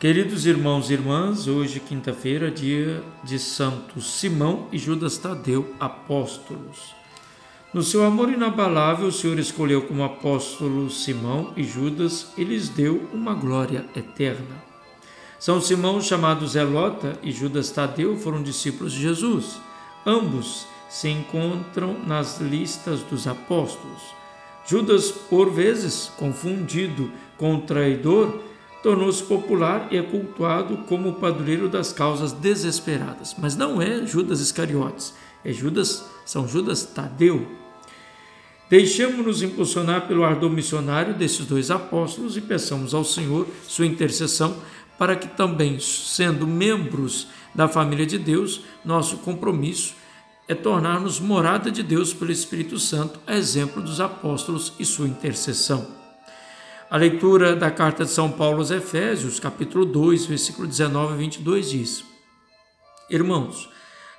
Queridos irmãos e irmãs, hoje, quinta-feira, dia de Santos Simão e Judas Tadeu, apóstolos. No seu amor inabalável, o Senhor escolheu como apóstolos Simão e Judas e lhes deu uma glória eterna. São Simão, chamado Zelota, e Judas Tadeu foram discípulos de Jesus. Ambos se encontram nas listas dos apóstolos. Judas, por vezes, confundido com o traidor, tornou-se popular e é cultuado como o padroeiro das causas desesperadas. Mas não é Judas Iscariotes, é Judas, São Judas Tadeu. Deixemos-nos impulsionar pelo ardor missionário desses dois apóstolos e peçamos ao Senhor sua intercessão para que também, sendo membros da família de Deus, nosso compromisso é tornar-nos morada de Deus pelo Espírito Santo, a exemplo dos apóstolos e sua intercessão. A leitura da carta de São Paulo aos Efésios, capítulo 2, versículo 19 a 22 diz: Irmãos,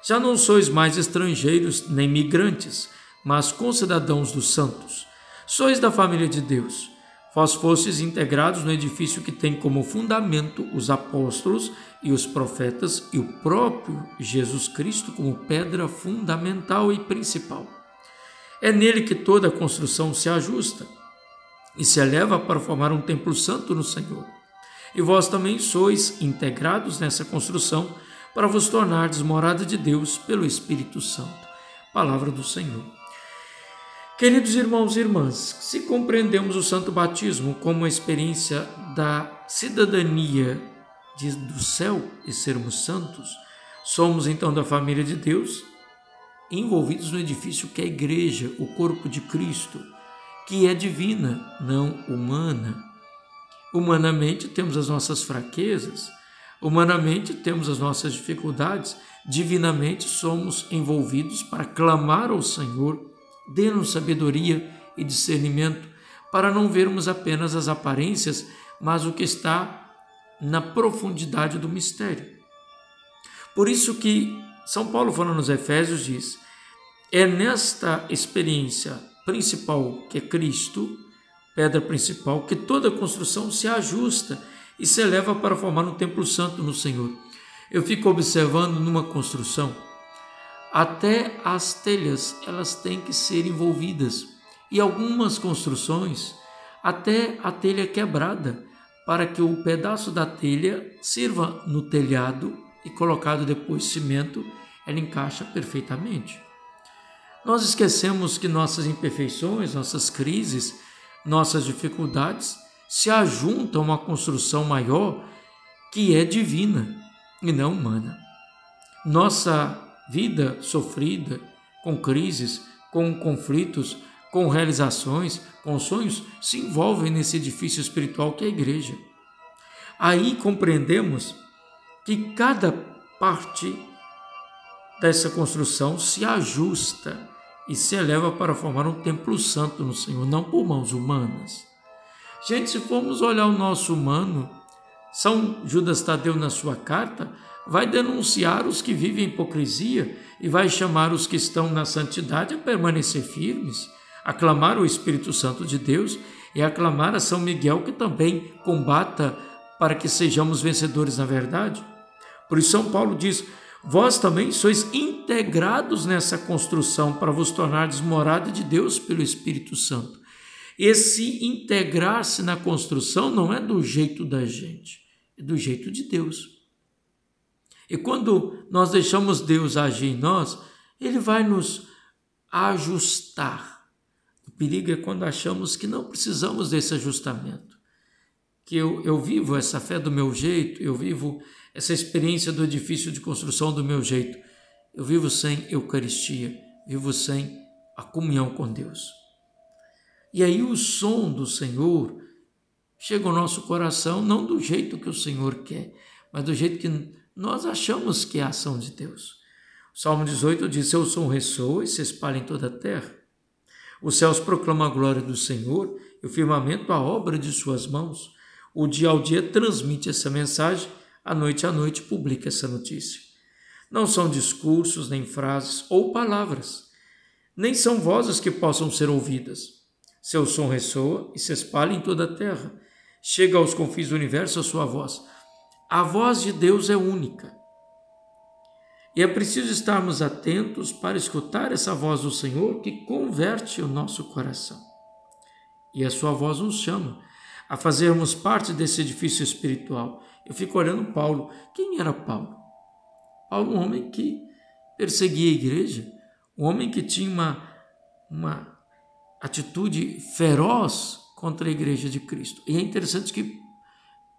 já não sois mais estrangeiros nem migrantes, mas concidadãos dos santos. Sois da família de Deus. Vós fostes integrados no edifício que tem como fundamento os apóstolos e os profetas e o próprio Jesus Cristo como pedra fundamental e principal. É nele que toda a construção se ajusta e se eleva para formar um templo santo no Senhor. E vós também sois integrados nessa construção para vos tornardes morada de Deus pelo Espírito Santo. Palavra do Senhor. Queridos irmãos e irmãs, se compreendemos o Santo Batismo como uma experiência da cidadania de, do céu e sermos santos, somos então da família de Deus, envolvidos no edifício que é a Igreja, o corpo de Cristo que é divina, não humana. Humanamente temos as nossas fraquezas, humanamente temos as nossas dificuldades, divinamente somos envolvidos para clamar ao Senhor, dê-nos sabedoria e discernimento, para não vermos apenas as aparências, mas o que está na profundidade do mistério. Por isso que São Paulo falando nos Efésios diz: é nesta experiência principal, que é Cristo, pedra principal, que toda construção se ajusta e se eleva para formar um templo santo no Senhor. Eu fico observando numa construção, até as telhas elas têm que ser envolvidas e algumas construções até a telha quebrada para que o pedaço da telha sirva no telhado e colocado depois cimento, ela encaixa perfeitamente. Nós esquecemos que nossas imperfeições, nossas crises, nossas dificuldades se ajuntam a uma construção maior que é divina e não humana. Nossa vida sofrida, com crises, com conflitos, com realizações, com sonhos, se envolve nesse edifício espiritual que é a igreja. Aí compreendemos que cada parte dessa construção se ajusta e se eleva para formar um templo santo no Senhor, não por mãos humanas. Gente, se formos olhar o nosso humano, São Judas Tadeu, na sua carta, vai denunciar os que vivem hipocrisia e vai chamar os que estão na santidade a permanecer firmes, aclamar o Espírito Santo de Deus e aclamar a São Miguel que também combata para que sejamos vencedores na verdade. Por isso, São Paulo diz: Vós também sois integrados nessa construção para vos tornardes morada de Deus pelo Espírito Santo. Esse integrar-se na construção não é do jeito da gente, é do jeito de Deus. E quando nós deixamos Deus agir em nós, Ele vai nos ajustar. O perigo é quando achamos que não precisamos desse ajustamento. Que eu, eu vivo essa fé do meu jeito, eu vivo essa experiência do edifício de construção do meu jeito. Eu vivo sem Eucaristia, vivo sem a comunhão com Deus. E aí o som do Senhor chega ao nosso coração não do jeito que o Senhor quer, mas do jeito que nós achamos que é a ação de Deus. O Salmo 18 diz: Seu som ressoa e se espalha em toda a terra. Os céus proclamam a glória do Senhor e o firmamento a obra de suas mãos. O dia ao dia transmite essa mensagem à noite à noite publica essa notícia. Não são discursos, nem frases ou palavras, nem são vozes que possam ser ouvidas. Seu som ressoa e se espalha em toda a terra. Chega aos confins do universo a sua voz. a voz de Deus é única. E é preciso estarmos atentos para escutar essa voz do Senhor que converte o nosso coração. E a sua voz nos chama a fazermos parte desse edifício espiritual. Eu fico olhando Paulo. Quem era Paulo? Paulo, um homem que perseguia a igreja, um homem que tinha uma, uma atitude feroz contra a igreja de Cristo. E é interessante que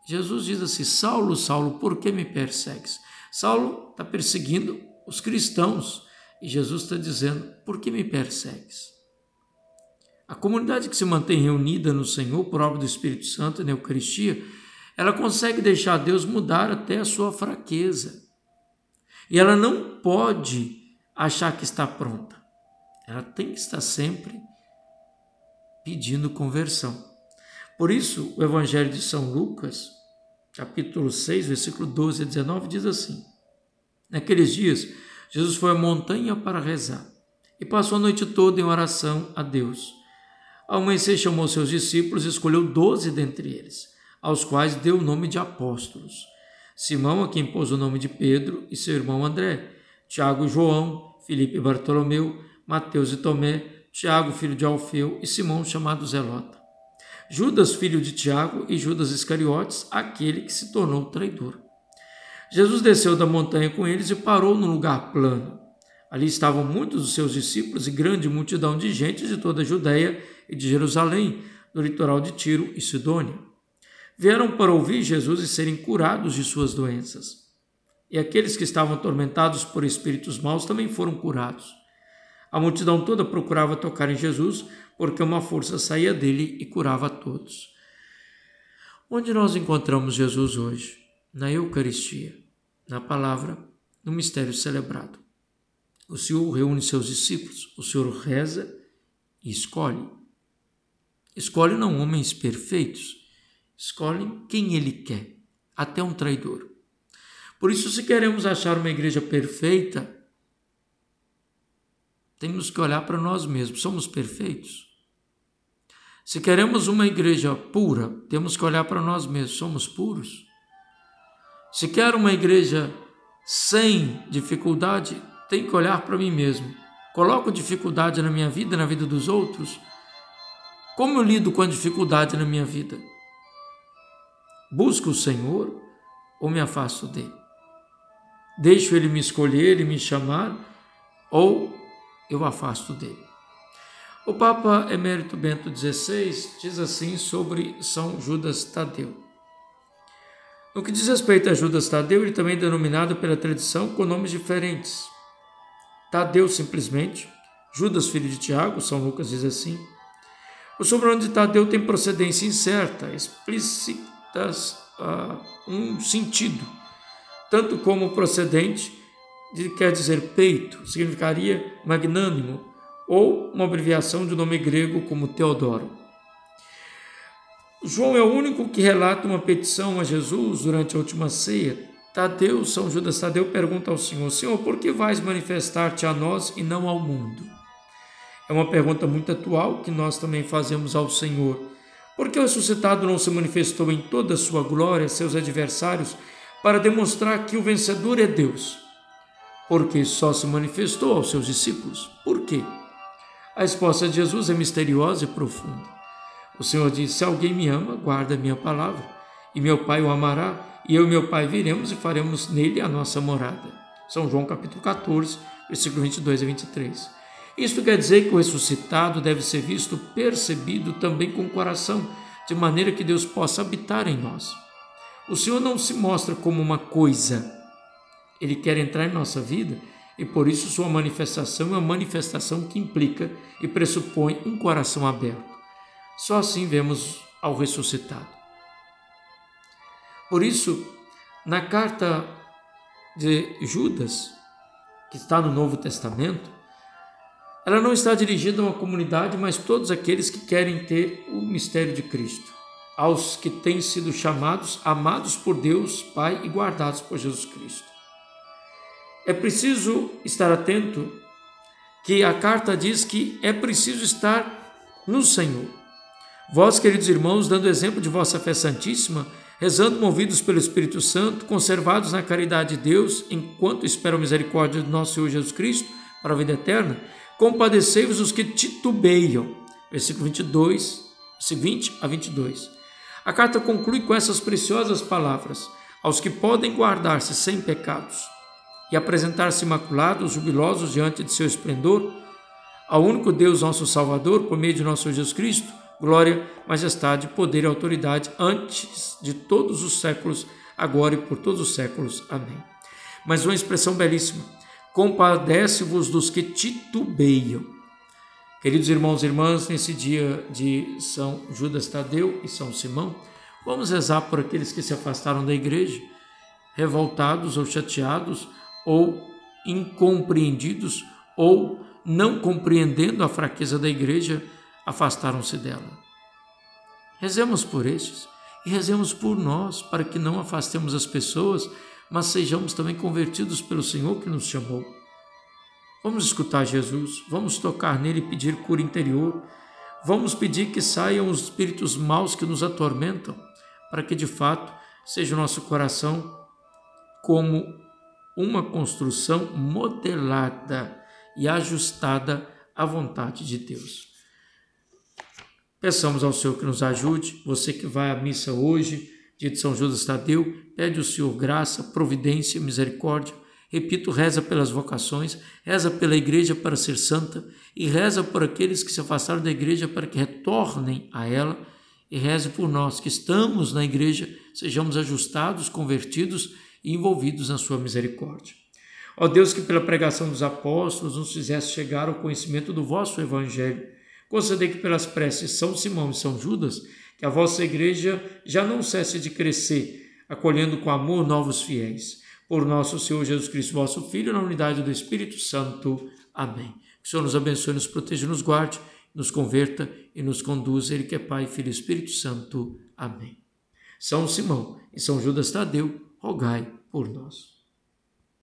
Jesus diz assim: Saulo, Saulo, por que me persegues? Saulo está perseguindo os cristãos e Jesus está dizendo: por que me persegues? A comunidade que se mantém reunida no Senhor por obra do Espírito Santo na Eucaristia, ela consegue deixar Deus mudar até a sua fraqueza. E ela não pode achar que está pronta. Ela tem que estar sempre pedindo conversão. Por isso, o Evangelho de São Lucas, capítulo 6, versículo 12 a 19, diz assim: Naqueles dias, Jesus foi à montanha para rezar e passou a noite toda em oração a Deus. Ao amanhecer, chamou seus discípulos e escolheu doze dentre eles, aos quais deu o nome de apóstolos. Simão, a quem pôs o nome de Pedro, e seu irmão André, Tiago e João, Filipe e Bartolomeu, Mateus e Tomé, Tiago, filho de Alfeu, e Simão, chamado Zelota. Judas, filho de Tiago, e Judas Iscariotes, aquele que se tornou traidor. Jesus desceu da montanha com eles e parou num lugar plano. Ali estavam muitos dos seus discípulos e grande multidão de gente de toda a Judéia e de Jerusalém, do litoral de Tiro e Sidônia. Vieram para ouvir Jesus e serem curados de suas doenças. E aqueles que estavam atormentados por espíritos maus também foram curados. A multidão toda procurava tocar em Jesus, porque uma força saía dele e curava a todos. Onde nós encontramos Jesus hoje? Na Eucaristia, na palavra, no mistério celebrado. O Senhor reúne seus discípulos, o Senhor reza e escolhe. Escolhe não homens perfeitos, escolhe quem ele quer, até um traidor. Por isso, se queremos achar uma igreja perfeita, temos que olhar para nós mesmos. Somos perfeitos? Se queremos uma igreja pura, temos que olhar para nós mesmos. Somos puros? Se quero uma igreja sem dificuldade, tenho que olhar para mim mesmo. Coloco dificuldade na minha vida, na vida dos outros? Como eu lido com a dificuldade na minha vida? Busco o Senhor ou me afasto dele? Deixo ele me escolher e me chamar ou eu afasto dele. O Papa Emérito Bento XVI diz assim sobre São Judas Tadeu. No que diz respeito a Judas Tadeu, ele também é denominado pela tradição com nomes diferentes. Tadeu simplesmente, Judas filho de Tiago, São Lucas diz assim. O sobrenome de Tadeu tem procedência incerta, explícitas uh, um sentido, tanto como procedente quer dizer peito, significaria magnânimo, ou uma abreviação de nome grego como Teodoro. João é o único que relata uma petição a Jesus durante a última ceia. Tadeu, São Judas Tadeu pergunta ao Senhor: Senhor, por que vais manifestar-te a nós e não ao mundo? É uma pergunta muito atual que nós também fazemos ao Senhor. Por que o ressuscitado não se manifestou em toda a sua glória a seus adversários para demonstrar que o vencedor é Deus? porque só se manifestou aos seus discípulos. Por quê? A resposta de Jesus é misteriosa e profunda. O Senhor diz: Se alguém me ama, guarda a minha palavra, e meu Pai o amará, e eu e meu Pai viremos e faremos nele a nossa morada. São João capítulo 14, versículo 22 a 23. Isto quer dizer que o ressuscitado deve ser visto, percebido também com o coração, de maneira que Deus possa habitar em nós. O Senhor não se mostra como uma coisa, ele quer entrar em nossa vida e por isso sua manifestação é uma manifestação que implica e pressupõe um coração aberto. Só assim vemos ao ressuscitado. Por isso, na carta de Judas, que está no Novo Testamento, ela não está dirigida a uma comunidade, mas todos aqueles que querem ter o mistério de Cristo, aos que têm sido chamados, amados por Deus Pai e guardados por Jesus Cristo. É preciso estar atento que a carta diz que é preciso estar no Senhor. Vós, queridos irmãos, dando exemplo de vossa fé santíssima, rezando movidos pelo Espírito Santo, conservados na caridade de Deus, enquanto esperam a misericórdia do nosso Senhor Jesus Cristo para a vida eterna, compadecei-vos os que titubeiam. Versículo 22, 20 a 22. A carta conclui com essas preciosas palavras: aos que podem guardar-se sem pecados e apresentar-se imaculados, jubilosos diante de seu esplendor, ao único Deus, nosso Salvador, por meio de nosso Jesus Cristo, glória, majestade, poder e autoridade antes de todos os séculos, agora e por todos os séculos. Amém. Mas uma expressão belíssima: compadece-vos dos que titubeiam. Queridos irmãos e irmãs, nesse dia de São Judas Tadeu e São Simão, vamos rezar por aqueles que se afastaram da igreja, revoltados ou chateados, ou incompreendidos, ou não compreendendo a fraqueza da igreja afastaram-se dela. Rezemos por estes e rezemos por nós, para que não afastemos as pessoas, mas sejamos também convertidos pelo Senhor que nos chamou. Vamos escutar Jesus, vamos tocar nele e pedir cura interior, vamos pedir que saiam os espíritos maus que nos atormentam, para que de fato seja o nosso coração como uma construção modelada e ajustada à vontade de Deus. Peçamos ao Senhor que nos ajude. Você que vai à missa hoje, dia de São Judas Tadeu, pede ao Senhor graça, providência, misericórdia. Repito, reza pelas vocações, reza pela igreja para ser santa e reza por aqueles que se afastaram da igreja para que retornem a ela e reze por nós que estamos na igreja, sejamos ajustados, convertidos e envolvidos na sua misericórdia. Ó Deus, que pela pregação dos apóstolos nos fizesse chegar ao conhecimento do vosso evangelho Concedei que pelas preces São Simão e São Judas, que a vossa igreja já não cesse de crescer, acolhendo com amor novos fiéis. Por nosso Senhor Jesus Cristo, vosso Filho, na unidade do Espírito Santo. Amém. Que o Senhor nos abençoe, nos proteja, nos guarde, nos converta e nos conduza. Ele que é Pai, Filho e Espírito Santo. Amém. São Simão e São Judas Tadeu, rogai por nós.